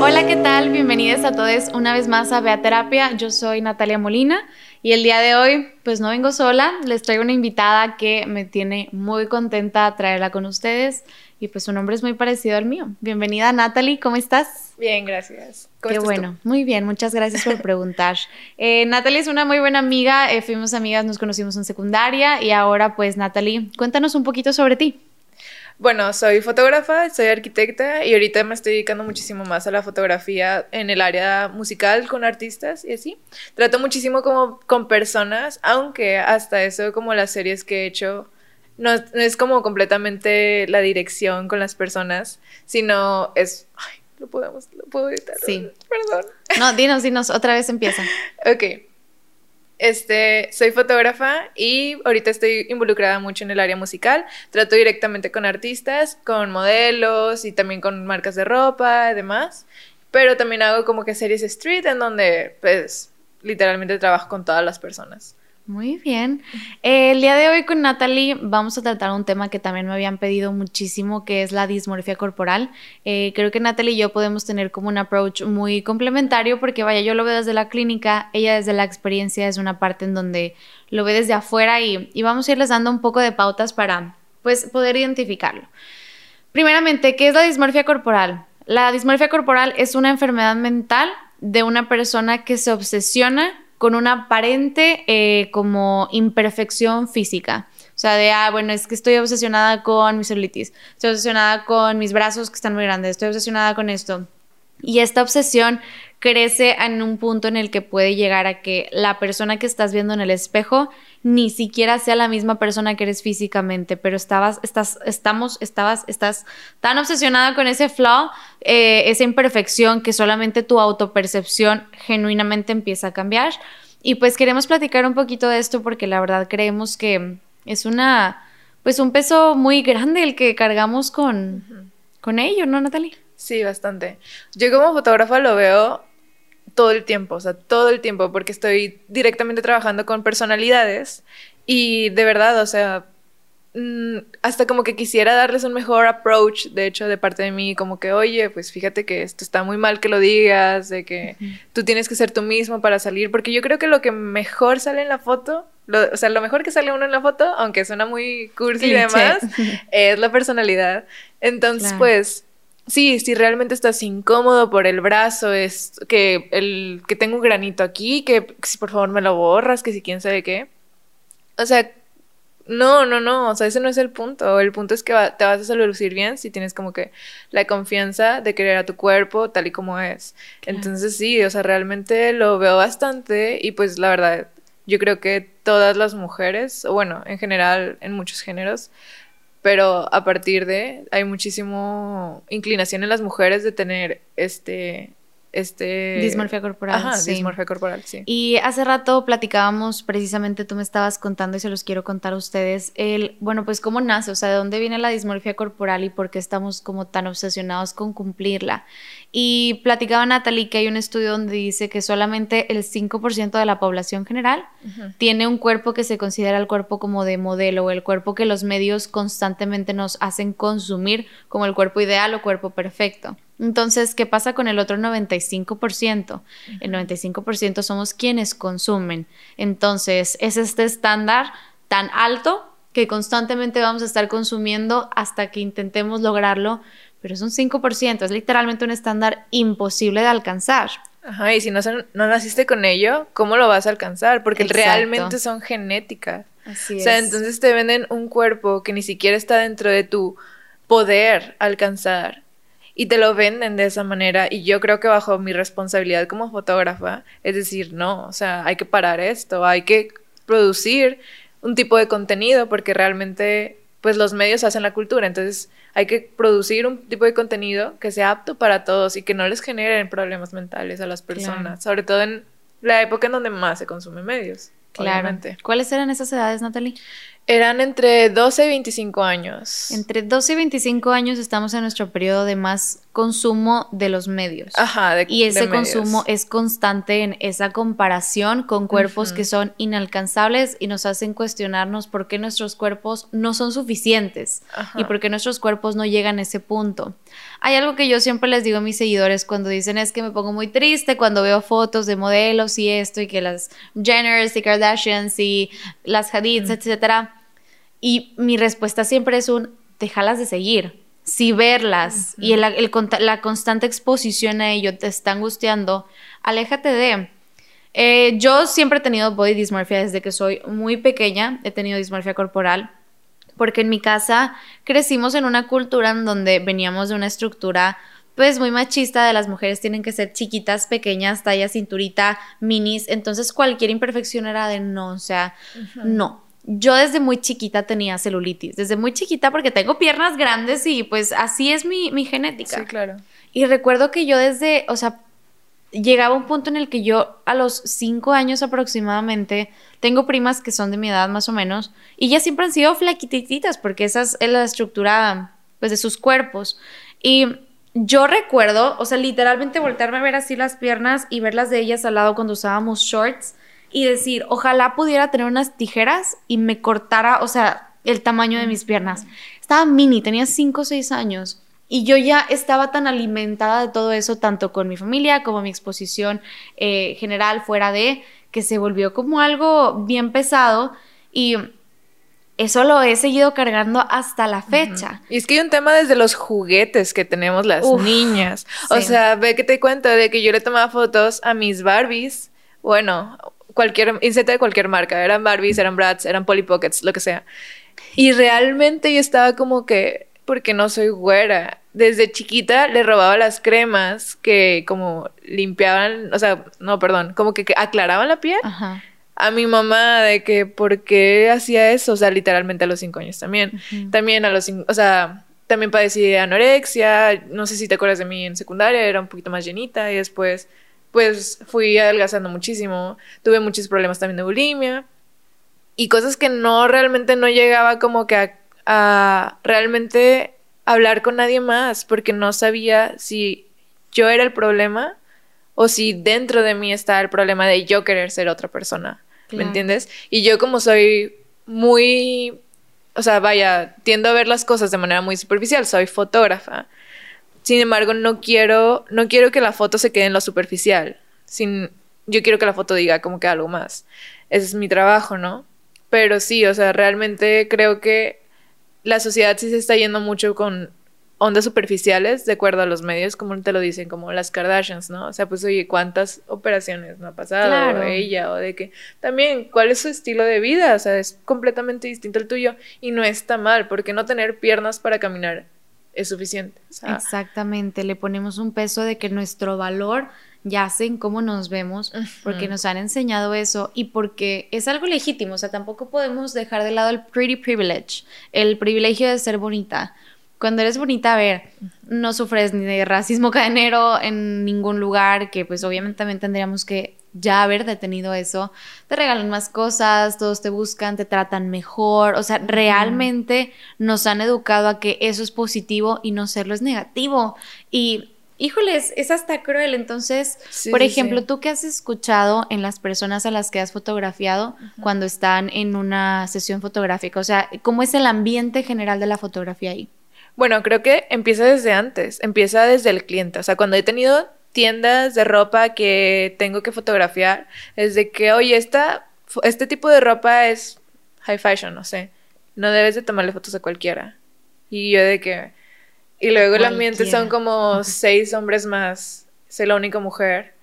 Hola, ¿qué tal? Bienvenidos a todos una vez más a Beaterapia. Yo soy Natalia Molina y el día de hoy, pues no vengo sola, les traigo una invitada que me tiene muy contenta traerla con ustedes y pues su nombre es muy parecido al mío. Bienvenida Natalie, ¿cómo estás? Bien, gracias. Qué bueno, muy bien, muchas gracias por preguntar. eh, Natalie es una muy buena amiga, eh, fuimos amigas, nos conocimos en secundaria y ahora pues Natalie, cuéntanos un poquito sobre ti. Bueno, soy fotógrafa, soy arquitecta y ahorita me estoy dedicando muchísimo más a la fotografía en el área musical con artistas y así. Trato muchísimo como con personas, aunque hasta eso como las series que he hecho no, es como completamente la dirección con las personas, sino es... Ay, lo podemos, lo puedo editar. Sí. Perdón. No, dinos, dinos, otra vez empieza. Ok. Este, soy fotógrafa y ahorita estoy involucrada mucho en el área musical. Trato directamente con artistas, con modelos y también con marcas de ropa y demás. Pero también hago como que series street en donde, pues, literalmente trabajo con todas las personas. Muy bien. Eh, el día de hoy con Natalie vamos a tratar un tema que también me habían pedido muchísimo, que es la dismorfia corporal. Eh, creo que Natalie y yo podemos tener como un approach muy complementario porque vaya, yo lo veo desde la clínica, ella desde la experiencia es una parte en donde lo ve desde afuera y, vamos a irles dando un poco de pautas para pues poder identificarlo. Primeramente, ¿qué es la dismorfia corporal? La dismorfia corporal es una enfermedad mental de una persona que se obsesiona con una aparente eh, como imperfección física. O sea, de, ah, bueno, es que estoy obsesionada con mi celulitis, estoy obsesionada con mis brazos que están muy grandes, estoy obsesionada con esto. Y esta obsesión crece en un punto en el que puede llegar a que la persona que estás viendo en el espejo ni siquiera sea la misma persona que eres físicamente, pero estabas, estás, estamos, estabas, estás tan obsesionada con ese flaw, eh, esa imperfección que solamente tu autopercepción genuinamente empieza a cambiar. Y pues queremos platicar un poquito de esto porque la verdad creemos que es una, pues un peso muy grande el que cargamos con, con ello, ¿no, Natalie? Sí, bastante. Yo como fotógrafa lo veo todo el tiempo, o sea, todo el tiempo, porque estoy directamente trabajando con personalidades y de verdad, o sea, mm, hasta como que quisiera darles un mejor approach, de hecho, de parte de mí, como que, oye, pues fíjate que esto está muy mal que lo digas, de que tú tienes que ser tú mismo para salir, porque yo creo que lo que mejor sale en la foto, o sea, lo mejor que sale uno en la foto, aunque suena muy cursi y demás, es la personalidad. Entonces, pues Sí, si realmente estás incómodo por el brazo, es que el que tengo un granito aquí, que si por favor me lo borras, que si quién sabe qué. O sea, no, no, no, o sea, ese no es el punto. El punto es que te vas a lucir bien si tienes como que la confianza de querer a tu cuerpo tal y como es. Entonces sí, o sea, realmente lo veo bastante y pues la verdad, yo creo que todas las mujeres, o bueno, en general, en muchos géneros, pero a partir de hay muchísimo inclinación en las mujeres de tener este este... Dismorfia corporal. Ajá, dismorfia corporal, sí. Y hace rato platicábamos, precisamente tú me estabas contando y se los quiero contar a ustedes, el, bueno, pues cómo nace, o sea, de dónde viene la dismorfia corporal y por qué estamos como tan obsesionados con cumplirla. Y platicaba Natalie que hay un estudio donde dice que solamente el 5% de la población general tiene un cuerpo que se considera el cuerpo como de modelo o el cuerpo que los medios constantemente nos hacen consumir como el cuerpo ideal o cuerpo perfecto. Entonces, ¿qué pasa con el otro 95%? El 95% somos quienes consumen. Entonces, es este estándar tan alto que constantemente vamos a estar consumiendo hasta que intentemos lograrlo, pero es un 5%, es literalmente un estándar imposible de alcanzar. Ajá, y si no, no naciste con ello, ¿cómo lo vas a alcanzar? Porque realmente son genéticas. Así o sea, entonces te venden un cuerpo que ni siquiera está dentro de tu poder alcanzar y te lo venden de esa manera y yo creo que bajo mi responsabilidad como fotógrafa es decir, no, o sea, hay que parar esto, hay que producir un tipo de contenido porque realmente pues los medios hacen la cultura, entonces hay que producir un tipo de contenido que sea apto para todos y que no les generen problemas mentales a las personas, sobre todo en la época en donde más se consumen medios. Claramente. ¿Cuáles eran esas edades, Natalie? Eran entre 12 y 25 años. Entre 12 y 25 años estamos en nuestro periodo de más consumo de los medios. Ajá, de Y ese de medios. consumo es constante en esa comparación con cuerpos que son inalcanzables y nos hacen cuestionarnos por qué nuestros cuerpos no son suficientes Ajá. y por qué nuestros cuerpos no llegan a ese punto. Hay algo que yo siempre les digo a mis seguidores cuando dicen es que me pongo muy triste cuando veo fotos de modelos y esto y que las Jenners y Kardashians y las Hadids, etcétera. Y mi respuesta siempre es un, déjalas de seguir. Si verlas y el- el conta- la constante exposición a ello te está angustiando, aléjate de. Eh, yo siempre he tenido body dysmorphia desde que soy muy pequeña, he tenido dismorfia corporal, porque en mi casa crecimos en una cultura en donde veníamos de una estructura pues muy machista de las mujeres tienen que ser chiquitas, pequeñas, talla, cinturita, minis, entonces cualquier imperfección era de no, o sea, no. Yo desde muy chiquita tenía celulitis, desde muy chiquita porque tengo piernas grandes y pues así es mi, mi genética. Sí, claro. Y recuerdo que yo desde, o sea, llegaba un punto en el que yo a los cinco años aproximadamente, tengo primas que son de mi edad más o menos, y ellas siempre han sido flaquititas porque esa es la estructura, pues, de sus cuerpos. Y yo recuerdo, o sea, literalmente voltearme a ver así las piernas y verlas de ellas al lado cuando usábamos shorts y decir, ojalá pudiera tener unas tijeras y me cortara, o sea, el tamaño de mis piernas. Estaba mini, tenía 5 o 6 años. Y yo ya estaba tan alimentada de todo eso, tanto con mi familia como mi exposición eh, general fuera de, que se volvió como algo bien pesado y eso lo he seguido cargando hasta la fecha. Y es que hay un tema desde los juguetes que tenemos las Uf, niñas. O sea, ve que te cuento de que yo le tomaba fotos a mis Barbies. Bueno, cualquier, inserte de cualquier marca. Eran Barbies, eran Bratz, eran Polly Pockets, lo que sea. Y realmente yo estaba como que, porque no soy güera. Desde chiquita le robaba las cremas que como limpiaban, o sea, no, perdón, como que, que aclaraban la piel Ajá. a mi mamá de que por qué hacía eso, o sea, literalmente a los cinco años también. Ujú. También a los cinco, o sea, también padecí de anorexia, no sé si te acuerdas de mí en secundaria, era un poquito más llenita y después pues fui adelgazando muchísimo, tuve muchos problemas también de bulimia y cosas que no realmente no llegaba como que a, a realmente hablar con nadie más porque no sabía si yo era el problema o si dentro de mí estaba el problema de yo querer ser otra persona. ¿Me entiendes? Y yo como soy muy, o sea, vaya, tiendo a ver las cosas de manera muy superficial, soy fotógrafa. Sin embargo, no quiero, no quiero que la foto se quede en lo superficial. Sin, yo quiero que la foto diga como que algo más. Ese es mi trabajo, ¿no? Pero sí, o sea, realmente creo que la sociedad sí se está yendo mucho con ondas superficiales, de acuerdo a los medios, como te lo dicen, como las Kardashians, ¿no? O sea, pues oye, ¿cuántas operaciones no ha pasado Claro. ella? O de que también, ¿cuál es su estilo de vida? O sea, es completamente distinto al tuyo y no está mal, porque no tener piernas para caminar es suficiente. O sea, Exactamente, le ponemos un peso de que nuestro valor yace en cómo nos vemos, porque nos han enseñado eso y porque es algo legítimo, o sea, tampoco podemos dejar de lado el pretty privilege, el privilegio de ser bonita. Cuando eres bonita, a ver, no sufres ni de racismo cadenero en ningún lugar, que pues obviamente también tendríamos que ya haber detenido eso. Te regalan más cosas, todos te buscan, te tratan mejor, o sea, realmente nos han educado a que eso es positivo y no serlo es negativo. Y híjoles, es hasta cruel. Entonces, Sí, por ejemplo, sí. tú qué has escuchado en las personas a las que has fotografiado cuando están en una sesión fotográfica, o sea, ¿cómo es el ambiente general de la fotografía ahí? Bueno, creo que empieza desde antes, empieza desde el cliente. O sea, cuando he tenido tiendas de ropa que tengo que fotografiar, es de que, oye, esta, este tipo de ropa es high fashion, no sé. No debes de tomarle fotos a cualquiera. Y yo de que... Y luego el ambiente son como seis hombres más. Soy la única mujer.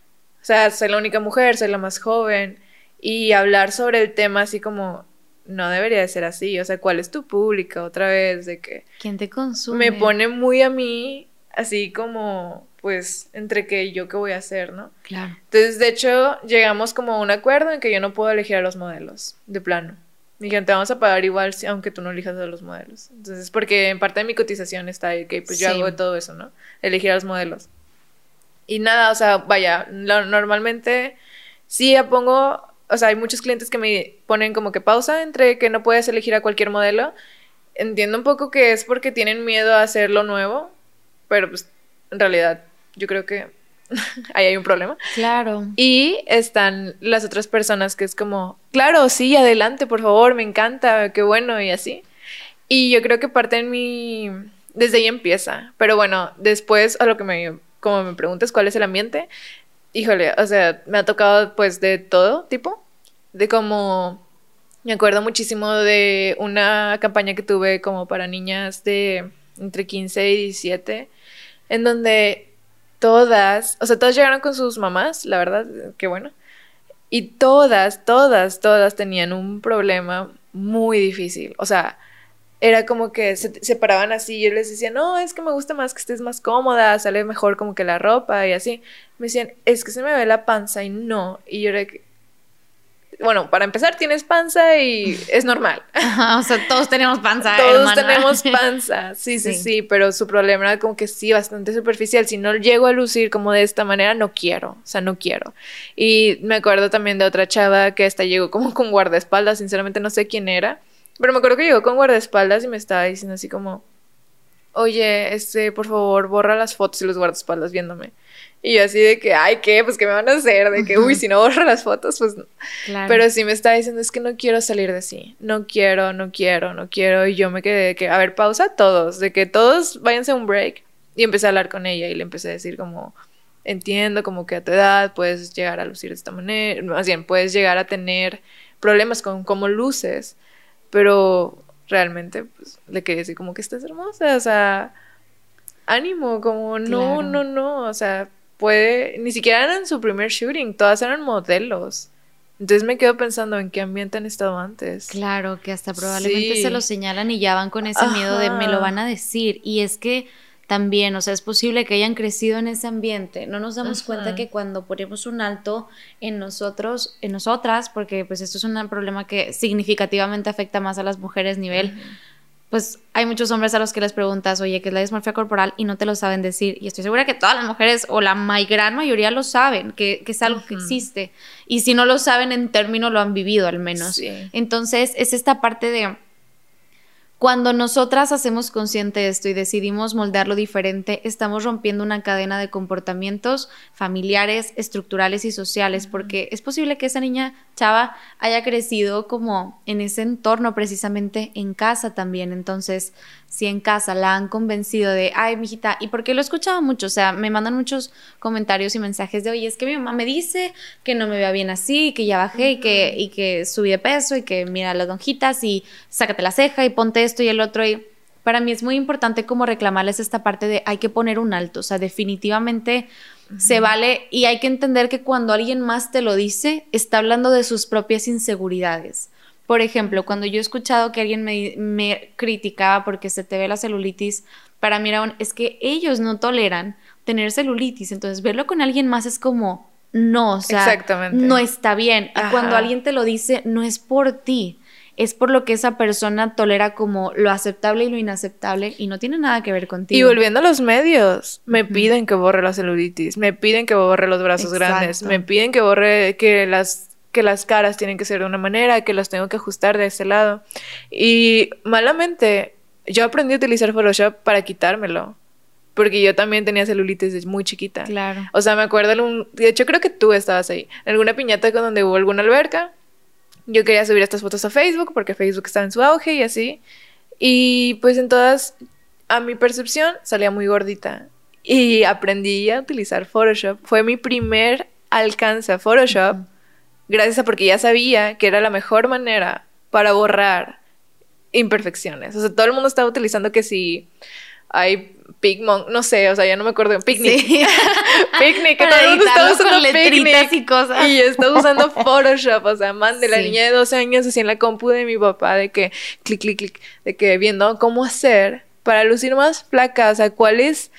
O sea, soy la única mujer, soy la más joven. Y hablar sobre el tema así como... No debería de ser así. O sea, ¿cuál es tu público? Otra vez, de que ¿Quién te consume? me pone muy a mí, así como, pues, entre que yo qué voy a hacer, ¿no? Claro. Entonces, de hecho, llegamos como a un acuerdo en que yo no puedo elegir a los modelos, de plano. Me dijeron, te vamos a pagar igual, si- aunque tú no elijas a los modelos. Entonces, porque en parte de mi cotización está ahí, que pues yo Sí. hago todo eso, ¿no? Elegir a los modelos. Y nada, o sea, vaya, lo- normalmente sí ya pongo o sea, hay muchos clientes que me ponen como que pausa entre que no puedes elegir a cualquier modelo. Entiendo un poco que es porque tienen miedo a hacer lo nuevo, pero pues en realidad yo creo que ahí hay un problema. Claro. Y están las otras personas que es como, claro, sí, adelante, por favor, me encanta, qué bueno y así. Y yo creo que parte en mi... Desde ahí empieza. Pero bueno, después a lo que me... Como me preguntas cuál es el ambiente, híjole, o sea, me ha tocado pues de todo tipo. De como... Me acuerdo muchísimo de una campaña que tuve como para niñas de entre 15 y 17, en donde todas, o sea, todas llegaron con sus mamás, la verdad, qué bueno. Y todas, todas, todas tenían un problema muy difícil. O sea, era como que se, se, paraban así y yo les decía, no, es que me gusta más que estés más cómoda, sale mejor como que la ropa y así. Me decían, es que se me ve la panza y no. Y yo era bueno, para empezar tienes panza y es normal. o sea, todos tenemos panza. Todos tenemos panza, sí, sí, sí, pero su problema era como que sí, bastante superficial. Si no llego a lucir como de esta manera, no quiero, o sea, no quiero. Y me acuerdo también de otra chava que hasta llegó como con guardaespaldas, sinceramente no sé quién era, pero me acuerdo que llegó con guardaespaldas y me estaba diciendo así como, oye, este, por favor, borra las fotos y los guardaespaldas viéndome. Y yo así de que, ay, ¿qué? Pues, ¿qué me van a hacer? De que, uy, si no borro las fotos, pues no. Pero sí me está diciendo, es que no quiero salir de sí. No quiero, no quiero, no quiero. Y yo me quedé de que, a ver, pausa todos, de que todos váyanse a un break. Y empecé a hablar con ella y le empecé a decir como, entiendo como que a tu edad puedes llegar a lucir de esta manera, más bien, puedes llegar a tener problemas con cómo luces, pero realmente, pues, le quería decir como que estás hermosa, o sea, ánimo, como, no, no, no, o sea puede, ni siquiera eran su primer shooting, todas eran modelos. Entonces me quedo pensando en qué ambiente han estado antes. Claro, que hasta probablemente se lo señalan y ya van con ese miedo de me lo van a decir. Y es que también, o sea, es posible que hayan crecido en ese ambiente. No nos damos cuenta que cuando ponemos un alto en nosotros, en nosotras, porque pues esto es un problema que significativamente afecta más a las mujeres nivel pues hay muchos hombres a los que les preguntas, oye, ¿qué es la dismorfia corporal? Y no te lo saben decir. Y estoy segura que todas las mujeres, o la gran mayoría, lo saben, que, es algo que existe. Y si no lo saben en término, lo han vivido al menos. Entonces, es esta parte de cuando nosotras hacemos consciente esto y decidimos moldearlo diferente, estamos rompiendo una cadena de comportamientos familiares, estructurales y sociales, porque es posible que esa niña chava haya crecido como en ese entorno precisamente en casa también. Entonces, si en casa la han convencido de, ay, mijita, y porque lo he escuchado mucho, o sea, me mandan muchos comentarios y mensajes de, oye, es que mi mamá me dice que no me vea bien así, que ya bajé y, que, y que subí de peso y que mira las lonjitas y sácate la ceja y ponte esto y el otro y para mí es muy importante como reclamarles esta parte de hay que poner un alto, o sea, definitivamente se vale y hay que entender que cuando alguien más te lo dice, está hablando de sus propias inseguridades. Por ejemplo, cuando yo he escuchado que alguien me, criticaba porque se te ve la celulitis, para mí era es que ellos no toleran tener celulitis, entonces verlo con alguien más es como, no, o sea, no está bien. Y cuando alguien te lo dice, no es por ti, es por lo que esa persona tolera como lo aceptable y lo inaceptable y no tiene nada que ver contigo. Y volviendo a los medios, me piden que borre la celulitis, me piden que borre los brazos grandes, me piden que borre que las que las caras tienen que ser de una manera, que las tengo que ajustar de ese lado. Y malamente, yo aprendí a utilizar Photoshop para quitármelo. Porque yo también tenía celulitis desde muy chiquita. Claro. O sea, me acuerdo, un, de hecho creo que tú estabas ahí, en alguna piñata con donde hubo alguna alberca. Yo quería subir estas fotos a Facebook porque Facebook estaba en su auge y así. Y pues en todas, a mi percepción, salía muy gordita. Y aprendí a utilizar Photoshop. Fue mi primer alcance a Photoshop gracias a porque ya sabía que era la mejor manera para borrar imperfecciones. O sea, todo el mundo estaba utilizando que si hay Pigmon, no sé, o sea, ya no me acuerdo, Picnic. Sí. picnic, que todo el mundo estaba usando Picnic. Y, cosas. y yo estaba usando Photoshop, o sea, man, de la niña de 12 años así en la compu de mi papá, de que clic, clic, clic, de que viendo cómo hacer para lucir más flaca, o sea, cuál es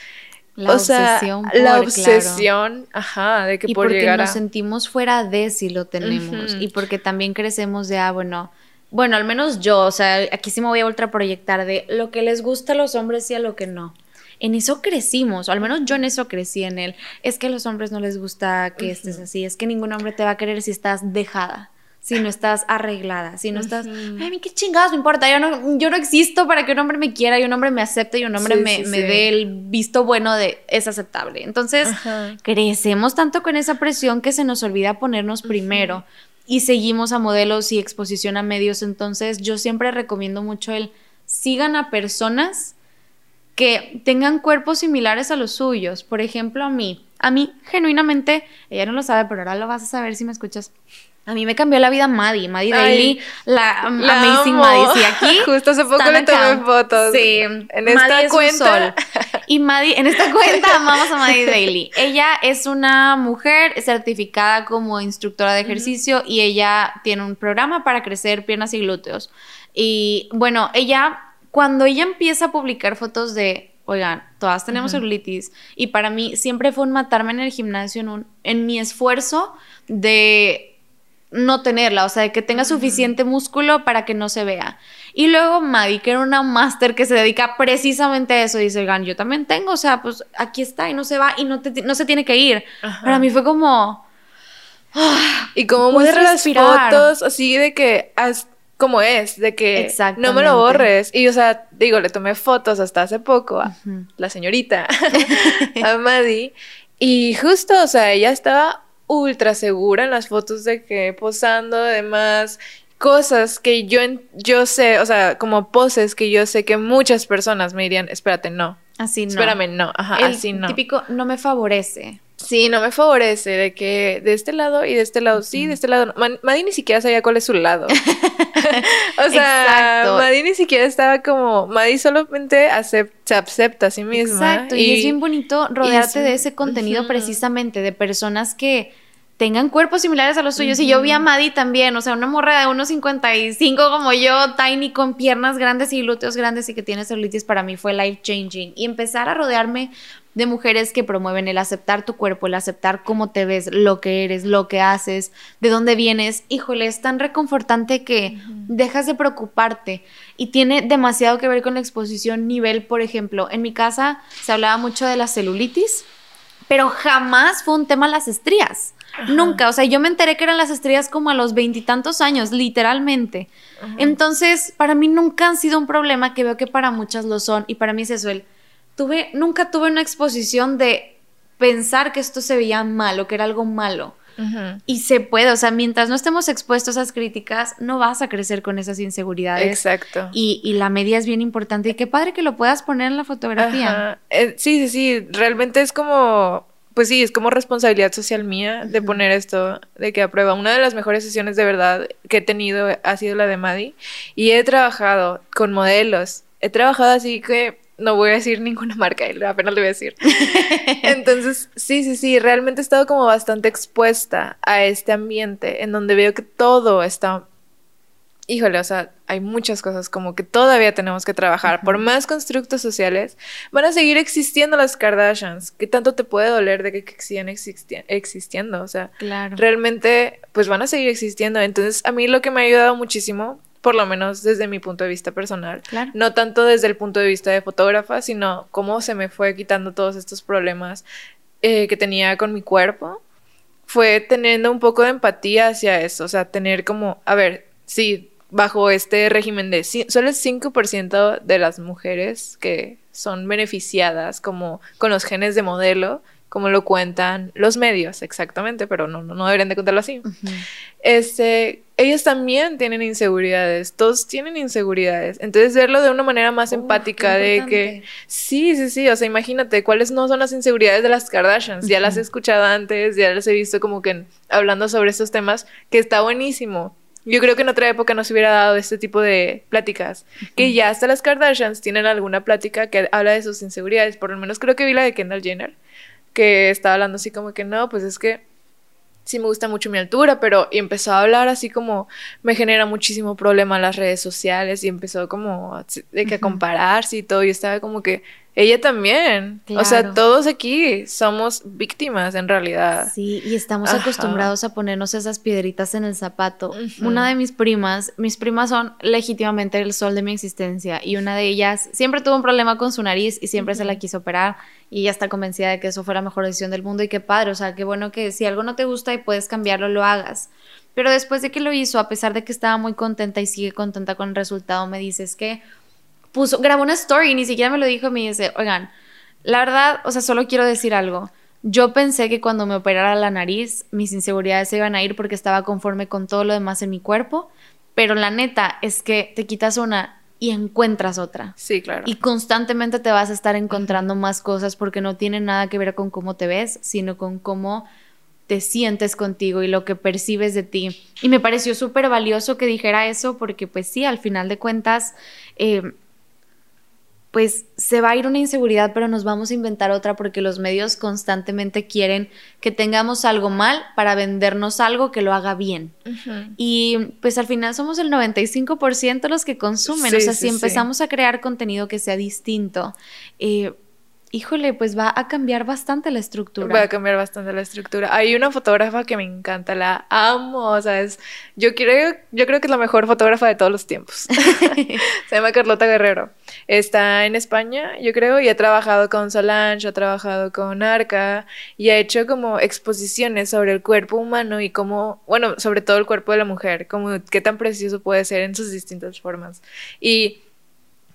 la obsesión. la obsesión, ajá, de que y por porque llegar nos sentimos fuera de si lo tenemos. Y porque también crecemos de, ah, bueno, bueno, al menos yo, o sea, aquí sí me voy a ultra proyectar de lo que les gusta a los hombres y a lo que no. En eso crecimos, o al menos yo en eso crecí en él. Es que a los hombres no les gusta que estés así, es que ningún hombre te va a querer si estás dejada. Si no estás arreglada, si no estás, ay, a mí qué chingados me importa, yo no, yo no existo para que un hombre me quiera y un hombre me acepte y un hombre me, dé el visto bueno de es aceptable. Entonces, crecemos tanto con esa presión que se nos olvida ponernos primero y seguimos a modelos y exposición a medios. Entonces, yo siempre recomiendo mucho el sigan a personas que tengan cuerpos similares a los suyos. Por ejemplo, a mí. A mí, genuinamente, ella no lo sabe, pero ahora lo vas a saber si me escuchas. A mí me cambió la vida Maddie, Maddie Daily, la, Amazing Maddie. Sí, aquí. Justo hace poco le tomé fotos. Sí, en esta cuenta. Y Maddie, en esta cuenta amamos a Maddie Daily. Ella es una mujer certificada como instructora de ejercicio y ella tiene un programa para crecer piernas y glúteos. Y bueno, ella, cuando ella empieza a publicar fotos de oigan, todas tenemos celulitis. Y para mí siempre fue un matarme en el gimnasio, en, un, en mi esfuerzo de no tenerla, o sea, de que tenga suficiente músculo para que no se vea. Y luego Maddie, que era una máster que se dedica precisamente a eso, dice, oigan, yo también tengo, o sea, pues aquí está y no se va y no, no se tiene que ir. Para mí fue como... y como muestra las fotos así de que... como es, de que no me lo borres. Y, o sea, digo, le tomé fotos hasta hace poco a la señorita, a Maddie. Y justo, o sea, ella estaba ultra segura en las fotos de que posando, además, cosas que yo, yo sé, o sea, como poses que yo sé que muchas personas me dirían, espérate, no. Así no. Espérame, no. Ajá, así no. Típico, no me favorece. Sí, no me favorece de que de este lado y de este lado sí, de este lado no. Maddie ni siquiera sabía cuál es su lado. o sea, Maddie ni siquiera estaba como, Maddie solamente se acepta a sí misma. Exacto, y, es bien bonito rodearte de ese contenido precisamente, de personas que tengan cuerpos similares a los suyos. Y yo vi a Maddie también, o sea, una morra de unos 55 como yo, tiny, con piernas grandes y glúteos grandes y que tiene celulitis, para mí fue life changing. Y empezar a rodearme de mujeres que promueven el aceptar tu cuerpo, el aceptar cómo te ves, lo que eres, lo que haces, de dónde vienes. Híjole, es tan reconfortante que dejas de preocuparte y tiene demasiado que ver con la exposición nivel, por ejemplo. En mi casa se hablaba mucho de la celulitis, pero jamás fue un tema las estrías. Nunca, o sea, yo me enteré que eran las estrellas como a los veintitantos años, literalmente. Entonces, para mí nunca han sido un problema que veo que para muchas lo son y para mí es eso, el, tuve, nunca tuve una exposición de pensar que esto se veía malo, que era algo malo. Y se puede, o sea, mientras no estemos expuestos a esas críticas, no vas a crecer con esas inseguridades. Exacto. Y, y la media es bien importante. Y qué padre que lo puedas poner en la fotografía. Eh, sí, sí, sí. Realmente es como pues sí, es como responsabilidad social mía de poner esto de que aprueba. Una de las mejores sesiones de verdad que he tenido ha sido la de Maddie y he trabajado con modelos. He trabajado así que no voy a decir ninguna marca, apenas le voy a decir. Entonces, sí, sí, sí, realmente he estado como bastante expuesta a este ambiente en donde veo que todo está híjole, o sea, hay muchas cosas como que todavía tenemos que trabajar. Por más constructos sociales, van a seguir existiendo las Kardashians. ¿Qué tanto te puede doler de que, sigan existiendo? O sea, realmente, pues van a seguir existiendo. Entonces, a mí lo que me ha ayudado muchísimo, por lo menos desde mi punto de vista personal, no tanto desde el punto de vista de fotógrafa, sino cómo se me fue quitando todos estos problemas eh, que tenía con mi cuerpo, fue teniendo un poco de empatía hacia eso. O sea, tener como, a ver, sí, bajo este régimen de solo el 5% de las mujeres que son beneficiadas como con los genes de modelo, como lo cuentan los medios, exactamente, pero no, no, deberían de contarlo así. este, ellos también tienen inseguridades, todos tienen inseguridades. Entonces, verlo de una manera más empática, de que sí, sí, sí, o sea, imagínate cuáles no son las inseguridades de las Kardashians. Ya las he escuchado antes, ya las he visto como que hablando sobre estos temas, que está buenísimo. Yo creo que en otra época no se hubiera dado este tipo de pláticas. Que ya hasta las Kardashians tienen alguna plática que habla de sus inseguridades. Por lo menos creo que vi la de Kendall Jenner, que estaba hablando así como que no, pues es que sí me gusta mucho mi altura, pero y empezó a hablar así como me genera muchísimo problema las redes sociales y empezó como de que a compararse y todo. Y estaba como que Ella también. O sea, todos aquí somos víctimas en realidad. Sí, y estamos acostumbrados a ponernos esas piedritas en el zapato. Una de mis primas, mis primas son legítimamente el sol de mi existencia y una de ellas siempre tuvo un problema con su nariz y siempre se la quiso operar y ella está convencida de que eso fue la mejor decisión del mundo y qué padre, o sea, qué bueno que si algo no te gusta y puedes cambiarlo, lo hagas. Pero después de que lo hizo, a pesar de que estaba muy contenta y sigue contenta con el resultado, me dices que puso, grabó una story y ni siquiera me lo dijo, me dice, oigan, la verdad, o sea, solo quiero decir algo. Yo pensé que cuando me operara la nariz, mis inseguridades se iban a ir porque estaba conforme con todo lo demás en mi cuerpo, pero la neta es que te quitas una y encuentras otra. Sí, claro. Y constantemente te vas a estar encontrando más cosas porque no tiene nada que ver con cómo te ves, sino con cómo te sientes contigo y lo que percibes de ti. Y me pareció súper valioso que dijera eso porque pues sí, al final de cuentas, eh, pues se va a ir una inseguridad, pero nos vamos a inventar otra porque los medios constantemente quieren que tengamos algo mal para vendernos algo que lo haga bien. Y pues al final somos el 95% los que consumen, o sea, si empezamos a crear contenido que sea distinto, eh, híjole, pues va a cambiar bastante la estructura. Va a cambiar bastante la estructura. Hay una fotógrafa que me encanta, la amo, o sea, es, yo creo, yo creo que es la mejor fotógrafa de todos los tiempos. Se llama Carlota Guerrero. Está en España, yo creo, y ha trabajado con Solange, ha trabajado con Arca, y ha hecho como exposiciones sobre el cuerpo humano y cómo, bueno, sobre todo el cuerpo de la mujer, como qué tan precioso puede ser en sus distintas formas. Y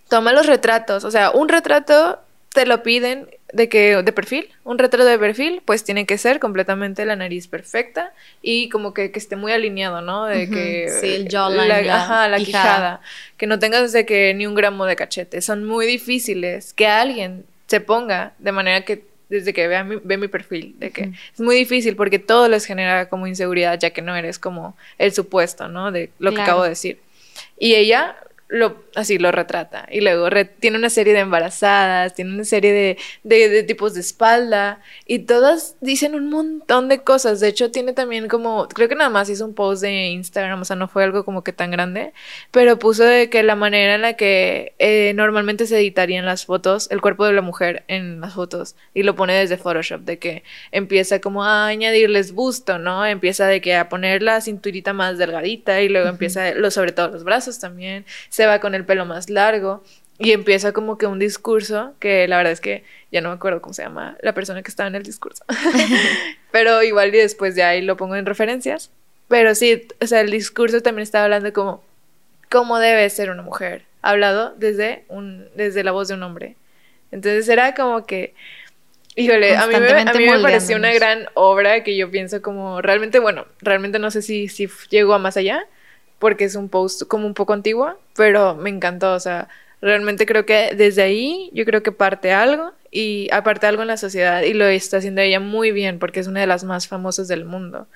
toma los retratos, o sea, un retrato te lo piden de que de perfil, un retrato de perfil, pues tiene que ser completamente la nariz perfecta y como que, que esté muy alineado, ¿no? De que sí, el jawline, la, ajá, la quijada. que no tengas de que ni un gramo de cachete, son muy difíciles que alguien se ponga de manera que desde que vea mi, ve mi perfil, de que es muy difícil porque todo les genera como inseguridad ya que no eres como el supuesto, ¿no? De lo que acabo de decir. Y ella lo, así lo retrata. Y luego tiene una serie de embarazadas, tiene una serie de, de, tipos de espalda. Y todas dicen un montón de cosas. De hecho, tiene también como, creo que nada más hizo un post de Instagram, o sea, no fue algo como que tan grande. Pero puso de que la manera en la que eh, normalmente se editarían las fotos, el cuerpo de la mujer en las fotos. Y lo pone desde Photoshop, de que empieza como a añadirles busto, ¿no? Empieza de que a poner la cinturita más delgadita y luego empieza, lo, sobre todo los brazos también se va con el pelo más largo y empieza como que un discurso que la verdad es que ya no me acuerdo cómo se llama la persona que estaba en el discurso. Pero igual y después de ahí lo pongo en referencias. Pero sí, o sea, el discurso también estaba hablando como cómo debe ser una mujer, hablado desde un desde la voz de un hombre. Entonces era como que Híjole, a mí, me, a mí me pareció una gran obra que yo pienso como realmente, bueno, realmente no sé si, si llegó a más allá, porque es un post como un poco antiguo, pero me encantó, o sea, realmente creo que desde ahí yo creo que parte algo y aparte algo en la sociedad y lo está haciendo ella muy bien porque es una de las más famosas del mundo.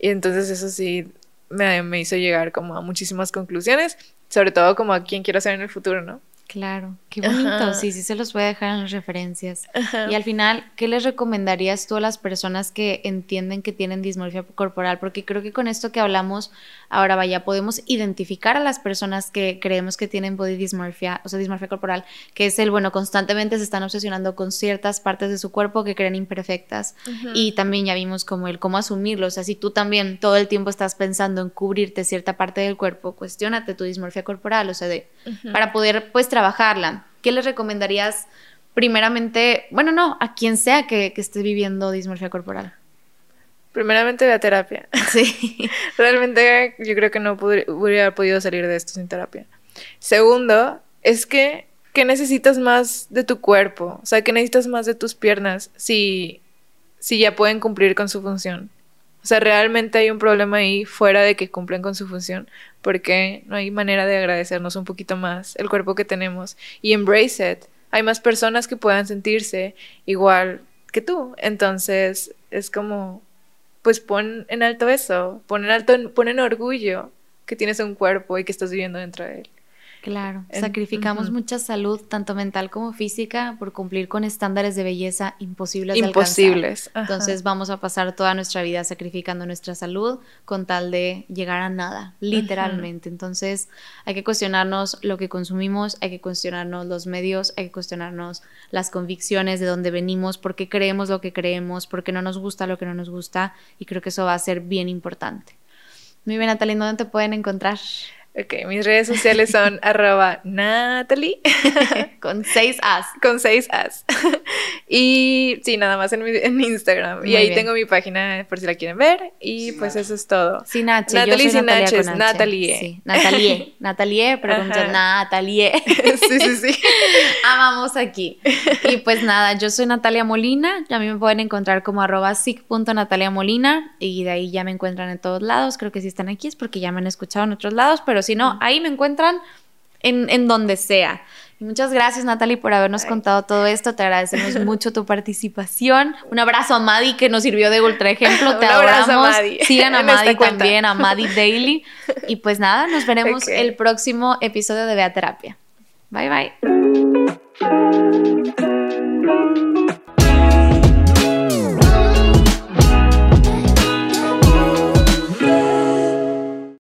Y entonces eso sí me, me hizo llegar como a muchísimas conclusiones, sobre todo como a quién quiero ser en el futuro, ¿no? Claro, qué bonito. Sí, sí se los voy a dejar en las referencias. Y al final, ¿qué les recomendarías tú a las personas que entienden que tienen dismorfia corporal? Porque creo que con esto que hablamos, ahora vaya, podemos identificar a las personas que creemos que tienen body dismorfia, o sea, dismorfia corporal, que es el, bueno, constantemente se están obsesionando con ciertas partes de su cuerpo que creen imperfectas. Y también ya vimos como el cómo asumirlo. O sea, si tú también todo el tiempo estás pensando en cubrirte cierta parte del cuerpo, cuestionate tu dismorfia corporal, o sea, de, para poder, pues, trabajarla. ¿Qué les recomendarías primeramente, bueno, no, a quien sea que, que esté viviendo dismorfia corporal? Primeramente la terapia. Sí. Realmente yo creo que no hubiera podido salir de esto sin terapia. Segundo, es que, que necesitas más de tu cuerpo, o sea, que necesitas más de tus piernas si, si ya pueden cumplir con su función. O sea, realmente hay un problema ahí fuera de que cumplen con su función, porque no hay manera de agradecernos un poquito más el cuerpo que tenemos y embrace it. Hay más personas que puedan sentirse igual que tú. Entonces, es como, pues pon en alto eso, pon en alto, pon en orgullo que tienes un cuerpo y que estás viviendo dentro de él. Claro, sacrificamos mucha salud, tanto mental como física, por cumplir con estándares de belleza imposibles. Imposibles. De Entonces vamos a pasar toda nuestra vida sacrificando nuestra salud con tal de llegar a nada, literalmente. Entonces hay que cuestionarnos lo que consumimos, hay que cuestionarnos los medios, hay que cuestionarnos las convicciones de dónde venimos, por qué creemos lo que creemos, por qué no nos gusta lo que no nos gusta, y creo que eso va a ser bien importante. Muy bien, Natalie, ¿dónde te pueden encontrar? Ok, mis redes sociales son arroba Natalie. Con seis as. Con seis as. y sí, nada más en, mi, en Instagram. y ahí tengo mi página por si la quieren ver. Y pues eso es todo. Sin H. Natalie sin H, Natalie. Sí, Natalie. Natalie, pero con Natalie. sí, sí, sí. Amamos aquí. Y pues nada, yo soy Natalia Molina. A mí me pueden encontrar como arroba Molina. Y de ahí ya me encuentran en todos lados. Creo que si están aquí es porque ya me han escuchado en otros lados. Pero si no, ahí me encuentran en, donde sea. Y muchas gracias, Natalie, por habernos contado todo esto. Te agradecemos mucho tu participación. Un abrazo a Madi, que nos sirvió de ultra ejemplo. Te Un adoramos. A Madi. Sigan a Madi también, a Madi Daily. Y pues nada, nos veremos el próximo episodio de Beaterapia. Bye, bye.